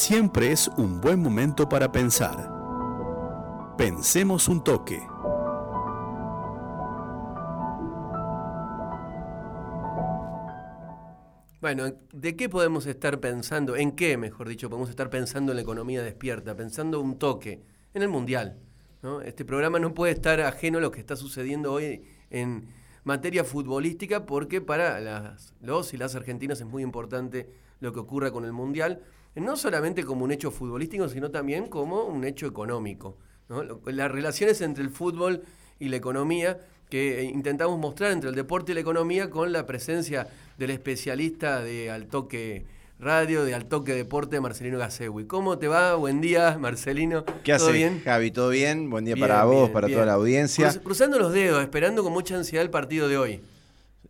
siempre es un buen momento para pensar. Pensemos un toque. Bueno, ¿de qué podemos estar pensando? ¿En qué, mejor dicho, podemos estar pensando en la economía despierta? Pensando un toque en el Mundial. Este programa no puede estar ajeno a lo que está sucediendo hoy en materia futbolística porque para los y las argentinas es muy importante lo que ocurra con el Mundial, no solamente como un hecho futbolístico, sino también como un hecho económico. Las relaciones entre el fútbol y la economía que intentamos mostrar entre el deporte y la economía con la presencia del especialista de Altoque Radio, de Altoque Deporte, Marcelino Gasewi. ¿Cómo te va? Buen día, Marcelino. ¿Qué haces, bien? Javi? ¿Todo bien? Buen día para vos, para toda la audiencia. cruzando los dedos, esperando con mucha ansiedad el partido de hoy.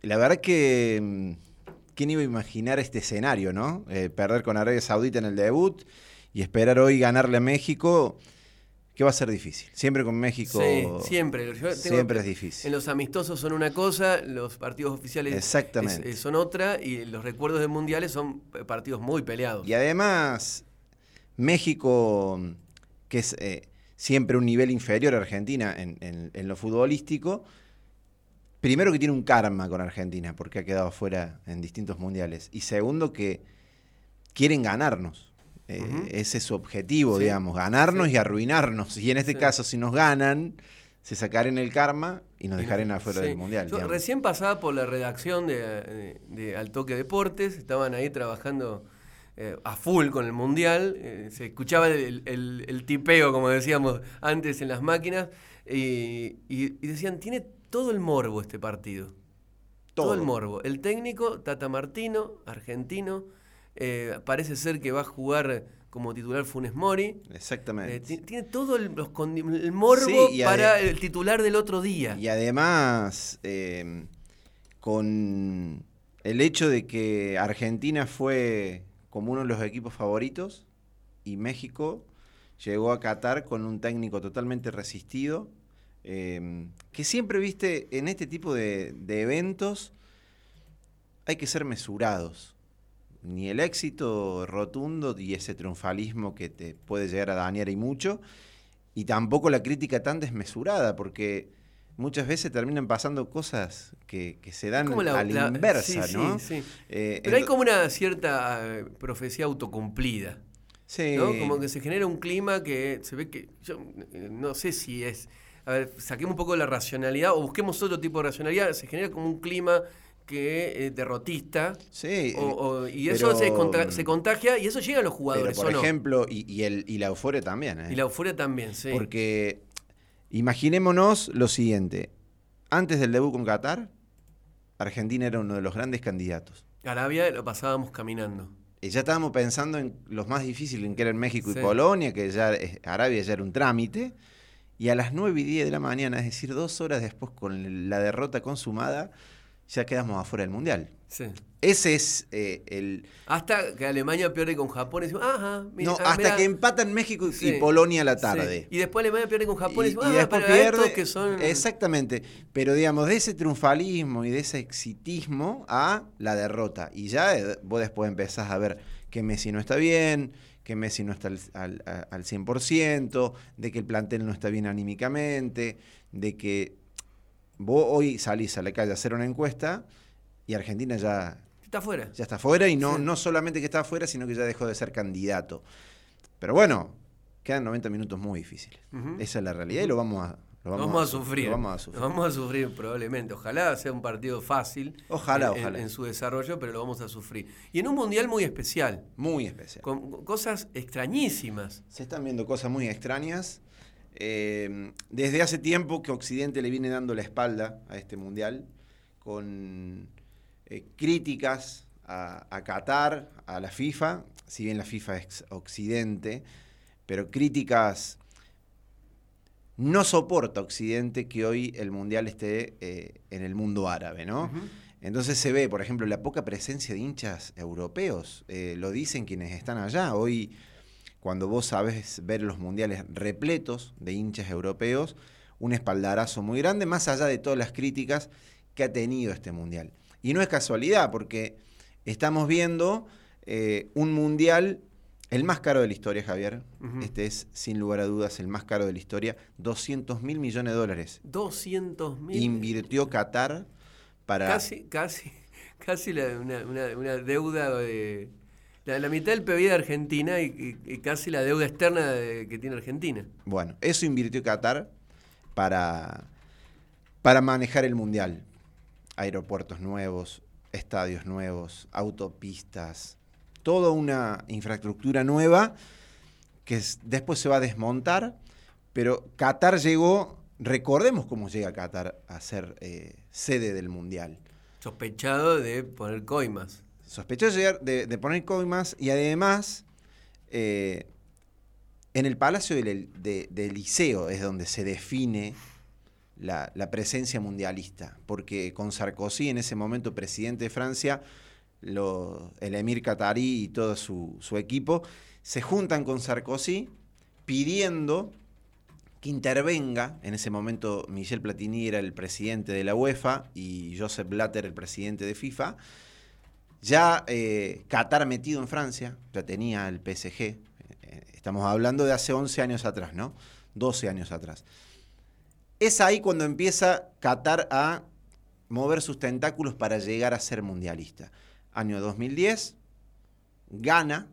La verdad que... ¿Quién iba a imaginar este escenario, no? Eh, perder con Arabia Saudita en el debut y esperar hoy ganarle a México que va a ser difícil. Siempre con México. Sí, siempre. siempre es difícil. En los amistosos son una cosa, los partidos oficiales Exactamente. son otra, y los recuerdos de mundiales son partidos muy peleados. Y además, México, que es eh, siempre un nivel inferior a Argentina en, lo futbolístico, primero que tiene un karma con Argentina, porque ha quedado fuera en distintos mundiales. Y segundo que quieren ganarnos. Eh, ese es su objetivo, digamos, ganarnos y arruinarnos. Y en este caso, si nos ganan, se sacarán el karma y nos dejarán afuera del Mundial. recién pasaba por la redacción de, de, Al Toque Deportes, estaban ahí trabajando eh, a full con el Mundial, eh, se escuchaba el, tipeo, como decíamos antes en las máquinas, y, decían, tiene todo el morbo este partido. todo el morbo. El técnico, Tata Martino, argentino, eh, parece ser que va a jugar como titular Funes Mori. Exactamente. Eh, tiene todo el, morbo para el titular del otro día. Y además, eh, con el hecho de que Argentina fue como uno de los equipos favoritos y México llegó a Qatar con un técnico totalmente resistido. Que siempre viste en este tipo de eventos hay que ser mesurados ni el éxito rotundo y ese triunfalismo que te puede llegar a dañar y mucho, y tampoco la crítica tan desmesurada, porque muchas veces terminan pasando cosas que, se dan a la, inversa, ¿no? Eh, Pero hay como una cierta eh, profecía autocumplida. Sí. ¿no? Como que se genera un clima que se ve que. Yo eh, no sé si es. A ver, saquemos un poco de la racionalidad o busquemos otro tipo de racionalidad. Se genera como un clima que eh, derrotista. Sí. y eso se, contagia y eso llega a los jugadores. por ejemplo, y, el, y la euforia también. ¿eh? Y la euforia también, sí. Porque imaginémonos lo siguiente. Antes del debut con Qatar, Argentina era uno de los grandes candidatos. Arabia lo pasábamos caminando. Y ya estábamos pensando en los más difíciles, en que eran México y Polonia, que ya Arabia ya era un trámite. Y a las 9 y 10 de la mañana, es decir, dos horas después con la derrota consumada, ya quedamos afuera del Mundial. Sí. Ese es eh, el... Hasta que Alemania pierde con Japón y decimos, ajá, mira, No, ah, hasta que empatan México y Polonia a la tarde. Y después Alemania pierde con Japón y, decimos, y ah, después pierde, que son... Exactamente, pero digamos, de ese triunfalismo y de ese exitismo a la derrota. Y ya eh, vos después empezás a ver que Messi no está bien, que Messi no está al, al, al 100%, de que el plantel no está bien anímicamente, de que Vos hoy salís a la calle a hacer una encuesta y Argentina ya... Está fuera. Ya está fuera y no, no solamente que está fuera, sino que ya dejó de ser candidato. Pero bueno, quedan 90 minutos muy difíciles. Esa es la realidad y lo vamos a, lo vamos, a, sufrir. Lo vamos a sufrir. Lo vamos a sufrir probablemente. Ojalá sea un partido fácil. Ojalá, en, ojalá. En, su desarrollo, pero lo vamos a sufrir. Y en un mundial muy especial. Muy especial. Con cosas extrañísimas. Se están viendo cosas muy extrañas. Eh, desde hace tiempo que Occidente le viene dando la espalda a este mundial, con eh, críticas a, Qatar, a la FIFA, si bien la FIFA es Occidente, pero críticas no soporta Occidente que hoy el mundial esté eh, en el mundo árabe, ¿no? Entonces se ve, por ejemplo, la poca presencia de hinchas europeos. lo dicen quienes están allá. Hoy cuando vos sabes ver los mundiales repletos de hinchas europeos, un espaldarazo muy grande, más allá de todas las críticas que ha tenido este mundial. Y no es casualidad, porque estamos viendo eh, un mundial El más caro de la historia, Javier. Este es, sin lugar a dudas, el más caro de la historia. 200 mil millones de dólares. 200 mil. Invirtió Qatar para... Casi, casi, casi una, deuda de... La, mitad del PIB de Argentina y, casi la deuda externa que tiene Argentina. Bueno, eso invirtió Qatar para, para manejar el Mundial. Aeropuertos nuevos, estadios nuevos, autopistas, toda una infraestructura nueva que después se va a desmontar, pero Qatar llegó, recordemos cómo llega Qatar a ser eh, sede del Mundial. Sospechado de poner coimas. Sospechado de, de, poner coimas y además eh, en el Palacio del, Liceo es donde se define la, la, presencia mundialista, porque con Sarkozy, en ese momento presidente de Francia, el emir qatarí y todo su, equipo, se juntan con Sarkozy pidiendo que intervenga, en ese momento Michel Platini era el presidente de la UEFA y Joseph Blatter el presidente de FIFA, ya eh, Qatar metido en Francia, ya tenía el PSG, eh, estamos hablando de hace 11 años atrás, ¿no? 12 años atrás. Es ahí cuando empieza Qatar a mover sus tentáculos para llegar a ser mundialista año 2010, gana,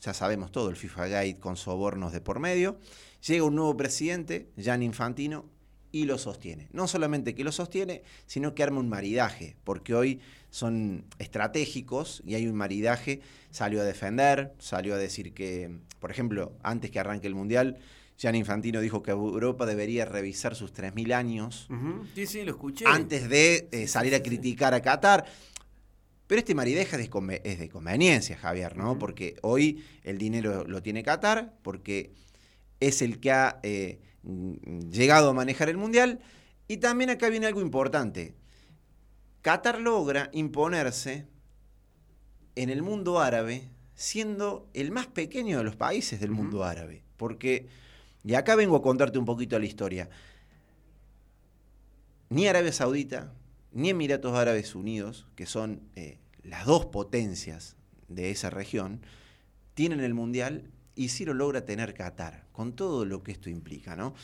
ya sabemos todo, el FIFA Gate con sobornos de por medio, llega un nuevo presidente, Jan Infantino, y lo sostiene. No solamente que lo sostiene, sino que arma un maridaje, porque hoy son estratégicos y hay un maridaje, salió a defender, salió a decir que, por ejemplo, antes que arranque el Mundial, Jan Infantino dijo que Europa debería revisar sus 3.000 años. Sí, sí, lo escuché. Antes de eh, salir a criticar a Qatar. Pero este marideja es de conveniencia, Javier, ¿no? Porque hoy el dinero lo tiene Qatar, porque es el que ha eh, llegado a manejar el Mundial. Y también acá viene algo importante. Qatar logra imponerse en el mundo árabe siendo el más pequeño de los países del mundo árabe. Porque, y acá vengo a contarte un poquito la historia, ni Arabia Saudita, ni Emiratos Árabes Unidos, que son eh, las dos potencias de esa región, tienen el Mundial y sí lo logra tener Qatar, con todo lo que esto implica, ¿no?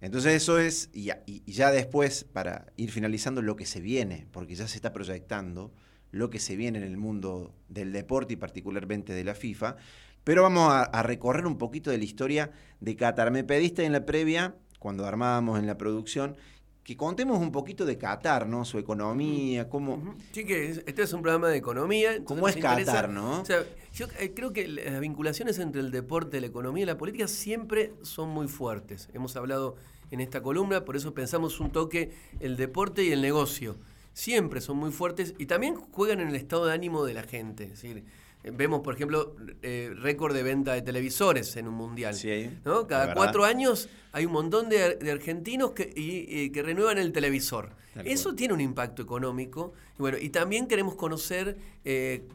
Entonces eso es, y ya, después, para ir finalizando, lo que se viene, porque ya se está proyectando lo que se viene en el mundo del deporte y particularmente de la FIFA, pero vamos a, a recorrer un poquito de la historia de Qatar. Me pediste en la previa, cuando armábamos en la producción, que contemos un poquito de Qatar, ¿no? Su economía, cómo... Sí, que este es un programa de economía. ¿Cómo es Qatar, no? O sea, yo eh, creo que las vinculaciones entre el deporte, la economía y la política siempre son muy fuertes. Hemos hablado en esta columna, por eso pensamos un toque el deporte y el negocio. Siempre son muy fuertes y también juegan en el estado de ánimo de la gente. Es decir, Vemos, por ejemplo, eh, récord de venta de televisores en un mundial. ¿no? Cada cuatro años hay un montón de, argentinos que, que renuevan el televisor. Eso tiene un impacto económico. Y, bueno, y también queremos conocer eh,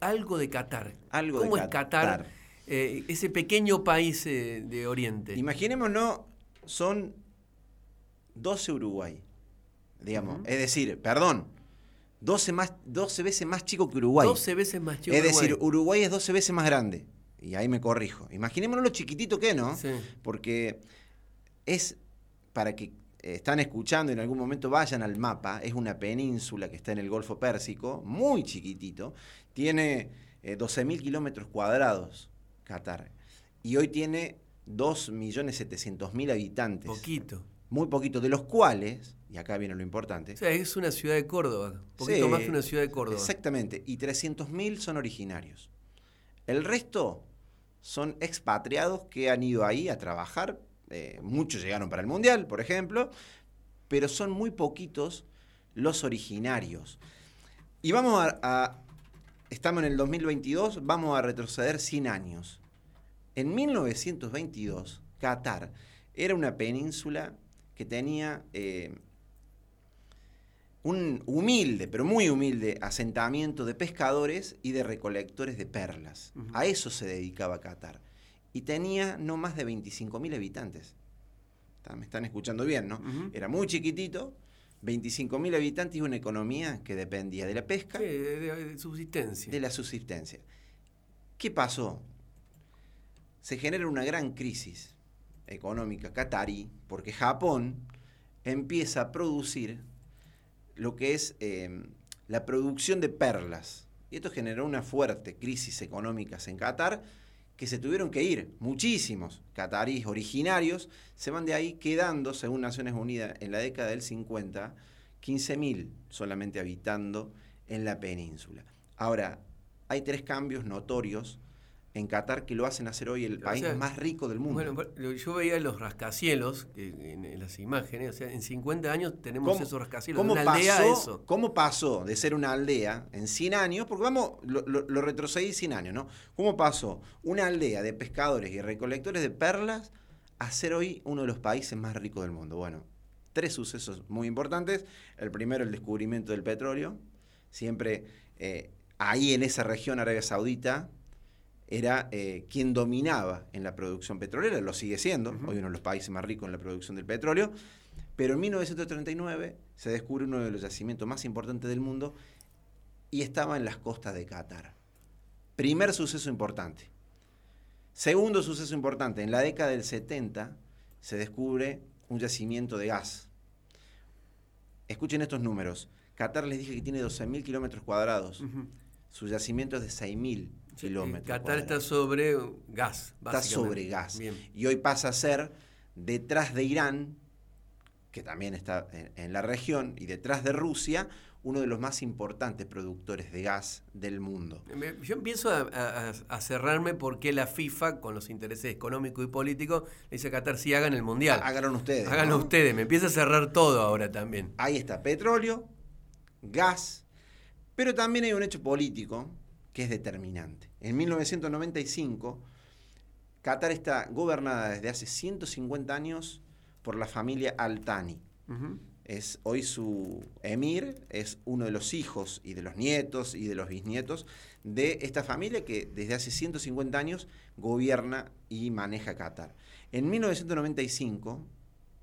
algo de Qatar. Algo ¿Cómo es Qatar? Eh, ese pequeño país de Oriente. Imaginémonos, son 12 Uruguay. Digamos. Es decir, perdón, 12, más, 12 veces más chico que Uruguay. 12 veces más chico Es decir, Uruguay es 12 veces más grande. Y ahí me corrijo. Imaginémonos lo chiquitito que, ¿no? Sí. Porque es, para que están escuchando y en algún momento vayan al mapa, es una península que está en el Golfo Pérsico, muy chiquitito. Tiene 12.000 eh, kilómetros cuadrados, Qatar. Y hoy tiene 2.700.000 habitantes. Poquito. Muy poquito, de los cuales y acá viene lo importante. O sea, es una ciudad de Córdoba, un poquito más que una ciudad de Córdoba. Exactamente, y 300.000 son originarios. El resto son expatriados que han ido ahí a trabajar. Eh, muchos llegaron para el Mundial, por ejemplo, pero son muy poquitos los originarios. Y vamos a, a estamos en el 2022, vamos a retroceder 100 años. En 1922, Qatar era una península que tenía eh, un humilde, pero muy humilde, asentamiento de pescadores y de recolectores de perlas. A eso se dedicaba Qatar. Y tenía no más de 25.000 habitantes. Me están escuchando bien, ¿no? Era muy chiquitito, 25.000 habitantes y una economía que dependía de la pesca. de, subsistencia. De la subsistencia. ¿Qué pasó? se genera una gran crisis económica catarí, porque Japón empieza a producir lo que es eh, la producción de perlas. Y esto generó una fuerte crisis económica en Qatar, que se tuvieron que ir. Muchísimos cataríes originarios se van de ahí quedando, según Naciones Unidas, en la década del 50, 15.000 solamente habitando en la península. Ahora, hay tres cambios notorios en Qatar que lo hacen hacer hoy el país más rico del mundo. Bueno, yo veía los rascacielos en, las imágenes, o sea, en 50 años tenemos esos rascacielos. ¿cómo pasó, ¿Cómo pasó de ser una aldea en 100 años? Porque vamos, lo, lo, retrocedí 100 años, ¿no? ¿Cómo pasó una aldea de pescadores y recolectores de perlas a ser hoy uno de los países más ricos del mundo? Bueno, tres sucesos muy importantes. El primero, el descubrimiento del petróleo. Siempre eh, ahí en esa región, Arabia Saudita, era eh, quien dominaba en la producción petrolera, lo sigue siendo, hoy uno de los países más ricos en la producción del petróleo, pero en 1939 se descubre uno de los yacimientos más importantes del mundo y estaba en las costas de Qatar. Primer suceso importante. Segundo suceso importante, en la década del 70 se descubre un yacimiento de gas. Escuchen estos números. Qatar les dije que tiene 12.000 kilómetros cuadrados. Su yacimiento es de 6.000 kilómetros. Qatar está sobre gas. Está sobre gas. Y hoy pasa a ser detrás de Irán, que también está en, la región, y detrás de Rusia, uno de los más importantes productores de gas del mundo. Yo empiezo a, cerrarme porque la FIFA, con los intereses económicos y políticos, le dice a Qatar, sí, hagan el Mundial. Háganlo ustedes. Háganlo ustedes. Me empieza a cerrar todo ahora también. Ahí está, petróleo, gas, pero también hay un hecho político que es determinante. En 1995, Qatar está gobernada desde hace 150 años por la familia Al-Thani. es, hoy su emir es uno de los hijos y de los nietos y de los bisnietos de esta familia que desde hace 150 años gobierna y maneja Qatar. En 1995,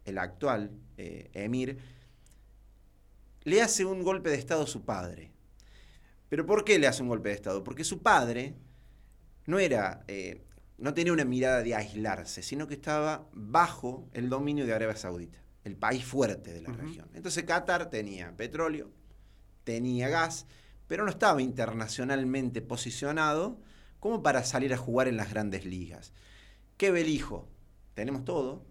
el actual eh, emir le hace un golpe de Estado a su padre. ¿Pero por qué le hace un golpe de Estado? Porque su padre no era, eh, no tenía una mirada de aislarse, sino que estaba bajo el dominio de Arabia Saudita, el país fuerte de la región. Entonces Qatar tenía petróleo, tenía gas, pero no estaba internacionalmente posicionado como para salir a jugar en las grandes ligas. ¿Qué ve el hijo? Tenemos todo.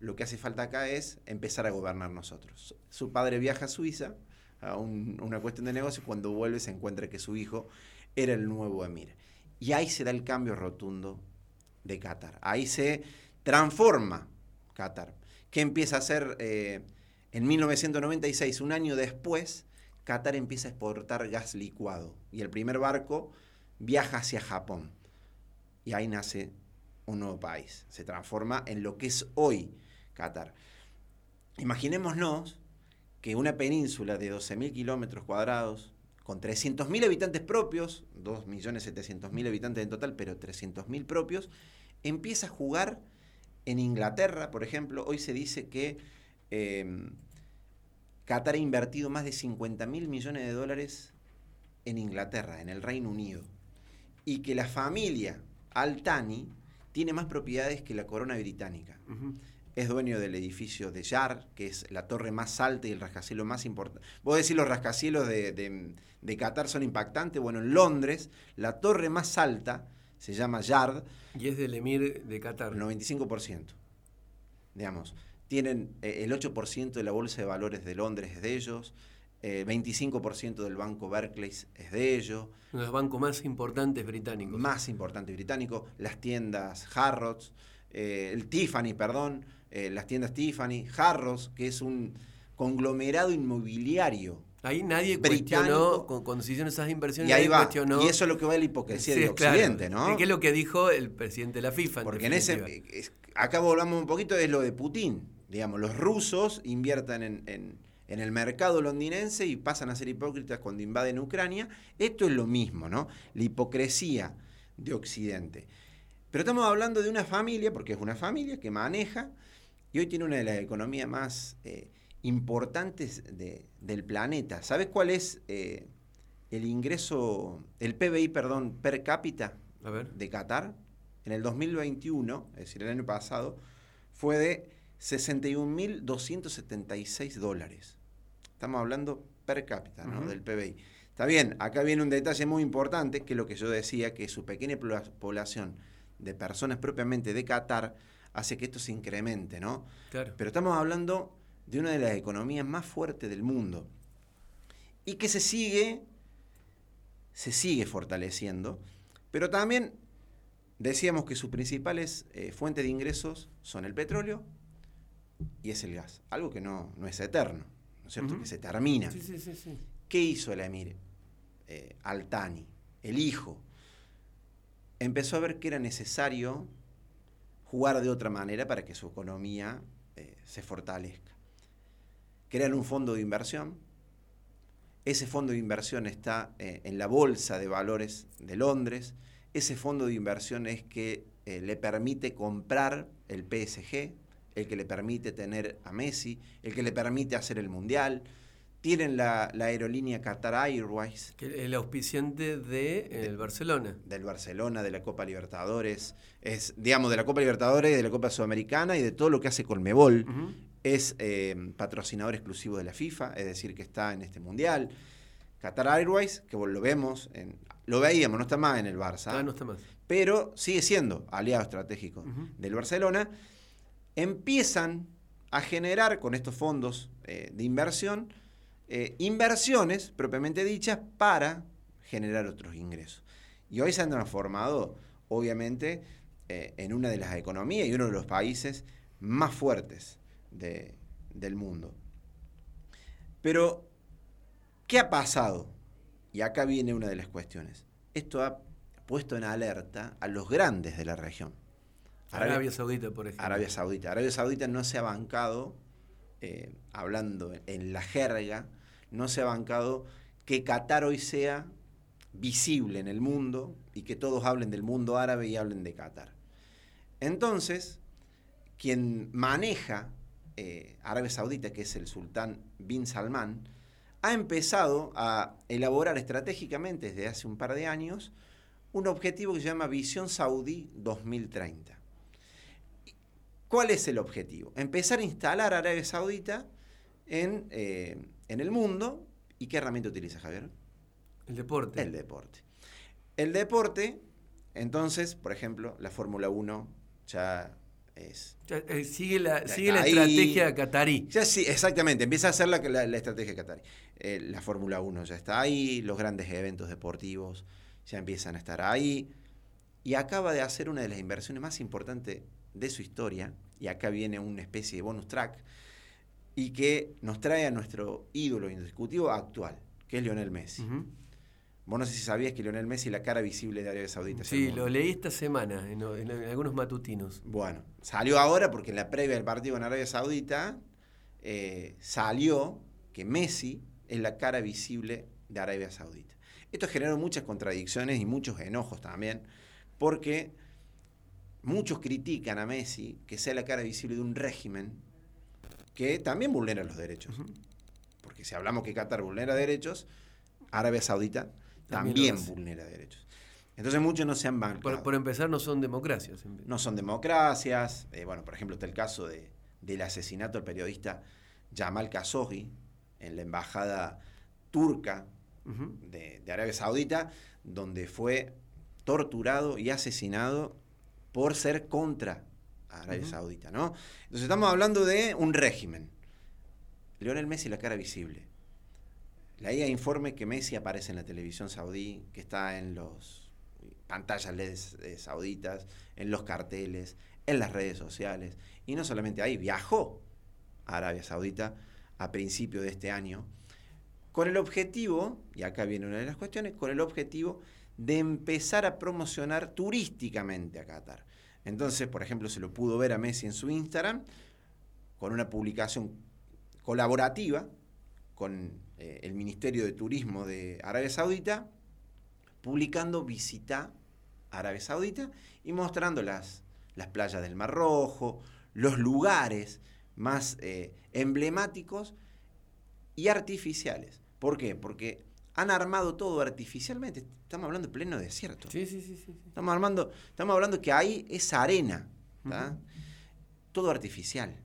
Lo que hace falta acá es empezar a gobernar nosotros. Su padre viaja a Suiza, una cuestión de negocio, cuando vuelve se encuentra que su hijo era el nuevo emir. Y ahí se da el cambio rotundo de Qatar. Ahí se transforma Qatar. ¿Qué empieza a hacer eh, en 1996? Un año después, Qatar empieza a exportar gas licuado. Y el primer barco viaja hacia Japón. Y ahí nace un nuevo país. Se transforma en lo que es hoy Qatar. Imaginémonos que una península de 12.000 kilómetros cuadrados, con 300.000 habitantes propios, 2.700.000 habitantes en total, pero 300.000 propios, empieza a jugar en Inglaterra, por ejemplo. Hoy se dice que em, Qatar ha invertido más de 50.000 millones de dólares en Inglaterra, en el Reino Unido, y que la familia Al-Thani tiene más propiedades que la corona británica es dueño del edificio de Yar, que es la torre más alta y el rascacielos más importante. Vos decís los rascacielos de, de, Qatar son impactantes. Bueno, en Londres, la torre más alta se llama Yard. Y es del emir de Qatar. 95%. Digamos, tienen eh, el 8% de la bolsa de valores de Londres es de ellos. Eh, 25% del banco Barclays es de ellos. Uno de los bancos más importantes británicos. Más importantes británicos. Las tiendas Harrods, eh, el Tiffany, perdón eh, las tiendas Tiffany, Harros, que es un conglomerado inmobiliario. Ahí nadie cuestionó, cuando se hicieron esas inversiones, y ahí va. Y eso es lo que va a la hipocresía del Occidente, ¿no? ¿Qué es lo que dijo el presidente de la FIFA? Porque en, ese. acá volvamos un poquito, es lo de Putin. Digamos, los rusos inviertan en, en, el mercado londinense y pasan a ser hipócritas cuando invaden Ucrania. Esto es lo mismo, ¿no? La hipocresía de Occidente. Pero estamos hablando de una familia, porque es una familia que maneja y hoy tiene una de las economías más eh, importantes del planeta. ¿Sabes cuál es eh, el ingreso, el PBI, perdón, per cápita de Qatar? en el 2021, es decir, el año pasado, fue de 61.276 dólares. Estamos hablando per cápita, ¿no? Del PBI. Está bien, acá viene un detalle muy importante, que es lo que yo decía, que su pequeña población de personas propiamente de Qatar hace que esto se incremente, ¿no? Claro. Pero estamos hablando de una de las economías más fuertes del mundo y que se sigue, se sigue fortaleciendo, pero también decíamos que sus principales eh, fuentes de ingresos son el petróleo y es el gas, algo que no, no es eterno, ¿no es cierto? Que se termina. Sí, sí, sí, ¿Qué hizo el emir eh, Altani, el hijo? Empezó a ver que era necesario jugar de otra manera para que su economía eh, se fortalezca. Crean un fondo de inversión. Ese fondo de inversión está eh, en la Bolsa de Valores de Londres. Ese fondo de inversión es que le permite comprar el PSG, el que le permite tener a Messi, el que le permite hacer el Mundial. Tienen la, aerolínea Qatar Airways. Que el auspiciante de, Barcelona. Del Barcelona, de la Copa Libertadores. Es, digamos, de la Copa Libertadores, de la Copa Sudamericana y de todo lo que hace Colmebol. Es eh, patrocinador exclusivo de la FIFA, es decir, que está en este Mundial. Qatar Airways, que lo vemos, en, lo veíamos, no está más en el Barça. Ah, no está más. Pero sigue siendo aliado estratégico del Barcelona empiezan a generar con estos fondos eh, de inversión eh, inversiones propiamente dichas para generar otros ingresos. Y hoy se han transformado, obviamente, eh, en una de las economías y uno de los países más fuertes del mundo. Pero, ¿qué ha pasado? Y acá viene una de las cuestiones. Esto ha puesto en alerta a los grandes de la región. Arabia, Saudita, por ejemplo. Arabia Saudita. Arabia Saudita no se ha bancado, eh, hablando en la jerga, no se ha bancado que Qatar hoy sea visible en el mundo y que todos hablen del mundo árabe y hablen de Qatar. Entonces, quien maneja eh, Arabia Saudita, que es el sultán bin Salman, ha empezado a elaborar estratégicamente desde hace un par de años un objetivo que se llama Visión Saudí 2030. ¿Cuál es el objetivo? Empezar a instalar Arabia Saudita en, eh, en el mundo. ¿Y qué herramienta utiliza Javier? El deporte. El deporte. El deporte, entonces, por ejemplo, la Fórmula 1 ya es... Eh, sigue la, sigue la estrategia catarí. Ya sí, exactamente, empieza a ser la, la, estrategia catarí. Eh, la Fórmula 1 ya está ahí, los grandes eventos deportivos ya empiezan a estar ahí. Y acaba de hacer una de las inversiones más importantes de su historia, y acá viene una especie de bonus track, y que nos trae a nuestro ídolo indiscutivo actual, que es Lionel Messi. Vos no sé si sabías que Lionel Messi es la cara visible de Arabia Saudita. Sí, lo leí esta semana en, algunos matutinos. Bueno, salió ahora porque en la previa del partido en Arabia Saudita eh, salió que Messi es la cara visible de Arabia Saudita. Esto generó muchas contradicciones y muchos enojos también, porque Muchos critican a Messi que sea la cara visible de un régimen que también vulnera los derechos. Porque si hablamos que Qatar vulnera derechos, Arabia Saudita también, vulnera derechos. Entonces muchos no se han bancado. Por, empezar, no son democracias. No son democracias. Eh, bueno, por ejemplo, está el caso de, del asesinato del periodista Jamal Khashoggi en la embajada turca de, de Arabia Saudita, donde fue torturado y asesinado por ser contra Arabia Saudita, ¿no? Entonces estamos hablando de un régimen. Leonel Messi, la cara visible. La IA informe que Messi aparece en la televisión saudí, que está en los pantallas LED sauditas, en los carteles, en las redes sociales. Y no solamente ahí, viajó a Arabia Saudita a principio de este año, con el objetivo, y acá viene una de las cuestiones, con el objetivo de empezar a promocionar turísticamente a Qatar. Entonces, por ejemplo, se lo pudo ver a Messi en su Instagram con una publicación colaborativa con eh, el Ministerio de Turismo de Arabia Saudita, publicando visita a Arabia Saudita y mostrando las, las playas del Mar Rojo, los lugares más eh, emblemáticos y artificiales. ¿Por qué? Porque han armado todo artificialmente. Estamos hablando de pleno desierto. Sí, sí, sí. sí. Estamos, armando, estamos hablando que ahí es arena. Todo artificial.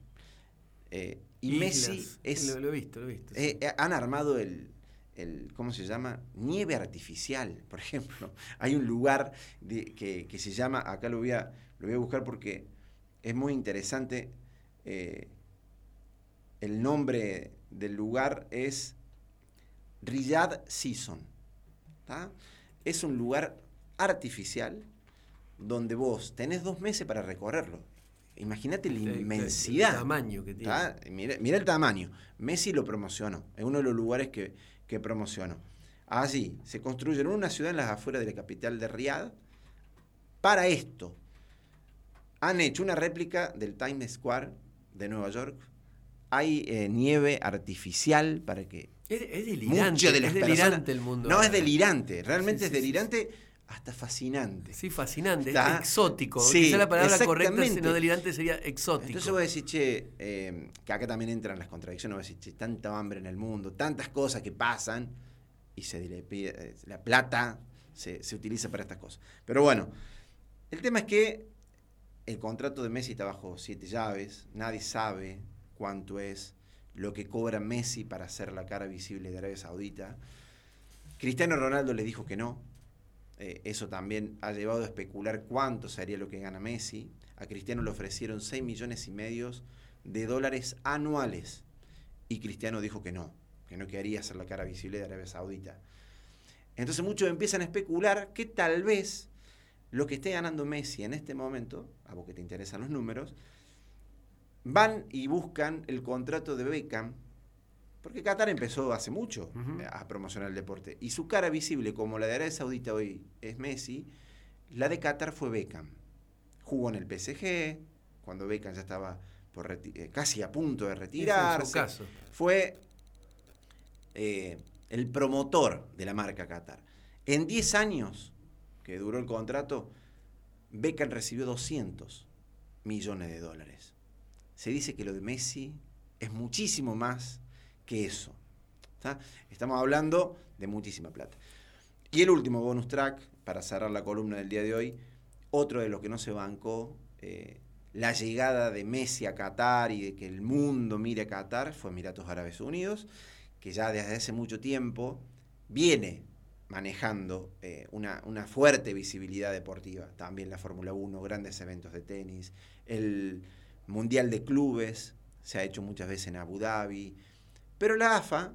Eh, y Messi es. Lo, he visto, lo he visto. Eh, eh, han armado el, el, ¿Cómo se llama? Nieve artificial, por ejemplo. Hay un lugar que, se llama. Acá lo voy a, lo voy a buscar porque es muy interesante. el nombre del lugar es Riyadh Season. Es un lugar artificial donde vos tenés dos meses para recorrerlo. Imagínate la inmensidad. El tamaño que tiene. Mira, el tamaño. Messi lo promocionó. Es uno de los lugares que, que promocionó. Allí se construyeron una ciudad en las afueras de la capital de Riyadh para esto. Han hecho una réplica del Times Square de Nueva York. Hay eh, nieve artificial para que es, delirante. es delirante el mundo. No, es delirante. Realmente es delirante hasta fascinante. Sí, fascinante, exótico. Sí, Quizá la palabra correcta, no delirante, sería exótico. Entonces voy a decir, che, eh, que acá también entran las contradicciones, voy a decir, che, tanta hambre en el mundo, tantas cosas que pasan, y se eh, la plata se, se utiliza para estas cosas. Pero bueno, el tema es que el contrato de Messi está bajo siete llaves, nadie sabe cuánto es, lo que cobra Messi para ser la cara visible de Arabia Saudita. Cristiano Ronaldo le dijo que no. Eh, eso también ha llevado a especular cuánto sería lo que gana Messi. A Cristiano le ofrecieron 6 millones y medio de dólares anuales. Y Cristiano dijo que no, que no quería ser la cara visible de Arabia Saudita. Entonces muchos empiezan a especular que tal vez lo que esté ganando Messi en este momento, a vos que te interesan los números, van y buscan el contrato de Beckham, porque Qatar empezó hace mucho a promocionar el deporte, y su cara visible, como la de Arabia Saudita hoy es Messi, la de Qatar fue Beckham. Jugó en el PSG, cuando Beckham ya estaba por eh, casi a punto de retirarse. caso. Fue eh, el promotor de la marca Qatar. En 10 años que duró el contrato, Beckham recibió 200 millones de dólares se dice que lo de Messi es muchísimo más que eso. Estamos hablando de muchísima plata. Y el último bonus track, para cerrar la columna del día de hoy, otro de los que no se bancó eh, la llegada de Messi a Qatar y de que el mundo mire a Qatar fue Emiratos Árabes Unidos, que ya desde hace mucho tiempo viene manejando eh, una, una, fuerte visibilidad deportiva. También la Fórmula 1, grandes eventos de tenis, el Mundial de Clubes, se ha hecho muchas veces en Abu Dhabi, pero la AFA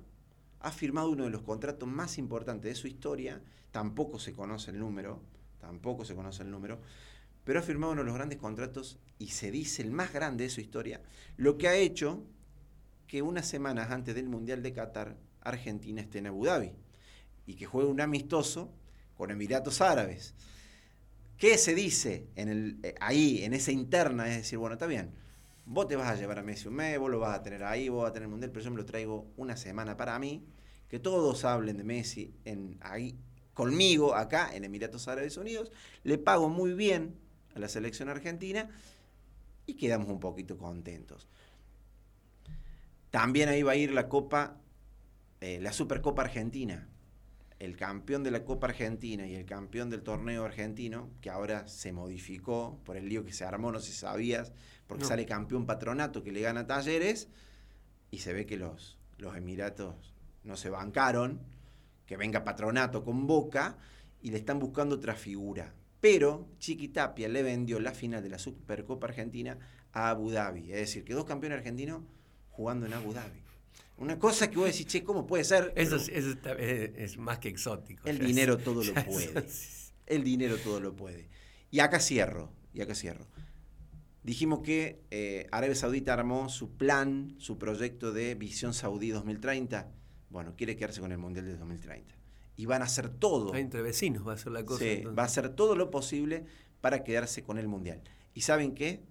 ha firmado uno de los contratos más importantes de su historia, tampoco se conoce el número, tampoco se conoce el número, pero ha firmado uno de los grandes contratos y se dice el más grande de su historia, lo que ha hecho que unas semanas antes del Mundial de Qatar, Argentina esté en Abu Dhabi y que juegue un amistoso con Emiratos Árabes. ¿Qué se dice en el, eh, ahí, en esa interna? Es decir, bueno, está bien, vos te vas a llevar a Messi un mes, vos lo vas a tener ahí, vos vas a tener el Mundial, pero yo me lo traigo una semana para mí, que todos hablen de Messi en, ahí, conmigo, acá, en Emiratos Árabes Unidos, le pago muy bien a la selección argentina y quedamos un poquito contentos. También ahí va a ir la Copa, eh, la Supercopa Argentina, el campeón de la Copa Argentina y el campeón del torneo argentino, que ahora se modificó por el lío que se armó, no sé si sabías, porque sale campeón patronato que le gana Talleres y se ve que los, los Emiratos no se bancaron, que venga patronato con Boca y le están buscando otra figura. Pero Chiqui Tapia le vendió la final de la Supercopa Argentina a Abu Dhabi, es decir, que dos campeones argentinos jugando en Abu Dhabi. Una cosa que vos decís, che, ¿cómo puede ser? Eso, es, más que exótico. El dinero todo lo puede. El dinero todo lo puede. Y acá cierro, y acá cierro. Dijimos que eh, Arabia Saudita armó su plan, su proyecto de Visión Saudí 2030. Bueno, quiere quedarse con el Mundial de 2030. Y van a hacer todo. Entre vecinos va a ser la cosa. Sí, va a hacer todo lo posible para quedarse con el Mundial. ¿Y saben qué?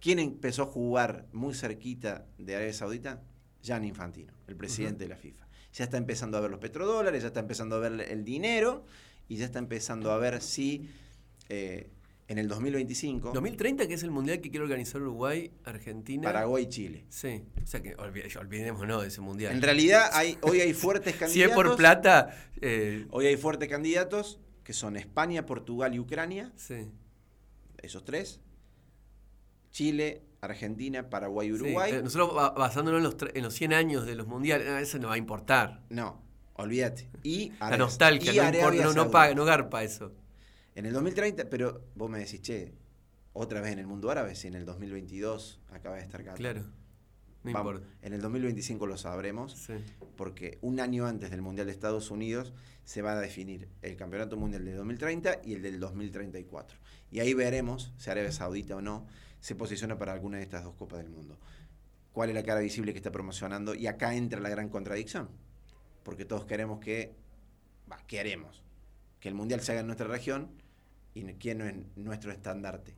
¿Quién empezó a jugar muy cerquita de Arabia Saudita? Jan Infantino, el presidente de la FIFA. Ya está empezando a ver los petrodólares, ya está empezando a ver el dinero y ya está empezando a ver si eh, En el 2025, 2030, que es el mundial que quiere organizar Uruguay, Argentina. Paraguay y Chile. Sí, o sea que olvi- olvidémonos de ese mundial. En realidad, hay, hoy hay fuertes si candidatos. es por plata, eh, Hoy hay fuertes candidatos que son España, Portugal y Ucrania, sí. esos tres. Chile, Argentina, Paraguay Sí, Uruguay. eh, nosotros ba- basándonos en los, en los 100 años de los mundiales, ah, eso no va a importar. No, olvídate. Y La nostalgia, y no, importa, no, no Saudita. paga, no garpa eso. En el 2030, pero vos me decís, che, otra vez en el mundo árabe, si en el 2022 acaba de estar Qatar. Claro, no Vamos, importa. en el 2025 lo sabremos, Sí. porque un año antes del Mundial de Estados Unidos se va a definir el Campeonato Mundial de 2030 y el del 2034. Y ahí veremos si Arabia Saudita o no se posiciona para alguna de estas dos Copas del Mundo. ¿Cuál es la cara visible que está promocionando? Y acá entra la gran contradicción, porque todos queremos que, va, queremos que el Mundial se haga en nuestra región y quién no es nuestro estandarte.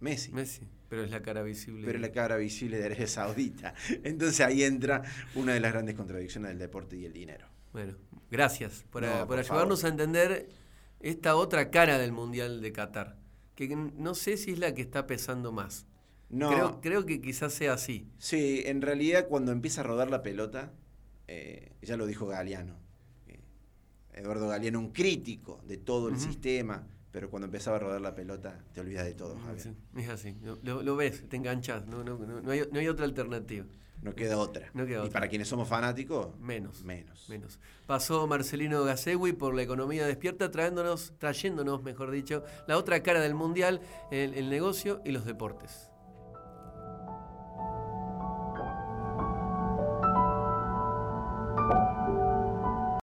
Messi. Messi, pero es la cara visible. Pero es la cara visible de Arabia Saudita. Entonces ahí entra una de las grandes contradicciones del deporte y el dinero. Bueno, gracias por, No, a- por por ayudarnos favor. a entender esta otra cara del Mundial de Qatar, que no sé si es la que está pesando más. No, Creo, creo que quizás sea así. sí, en realidad cuando empieza a rodar la pelota, eh, ya lo dijo Galeano. eh, Eduardo Galeano, un crítico de todo el sistema, pero cuando empezaba a rodar la pelota, te olvidas de todo, Javier. Sí, es así, lo, ves, te enganchas, no, no, no, no hay, no hay otra alternativa. No queda otra. No queda y otra. para quienes somos fanáticos, Menos. menos. Menos. Pasó Marcelino Gasegui por la economía despierta, trayéndonos, trayéndonos, mejor dicho, la otra cara del mundial, el, el negocio y los deportes.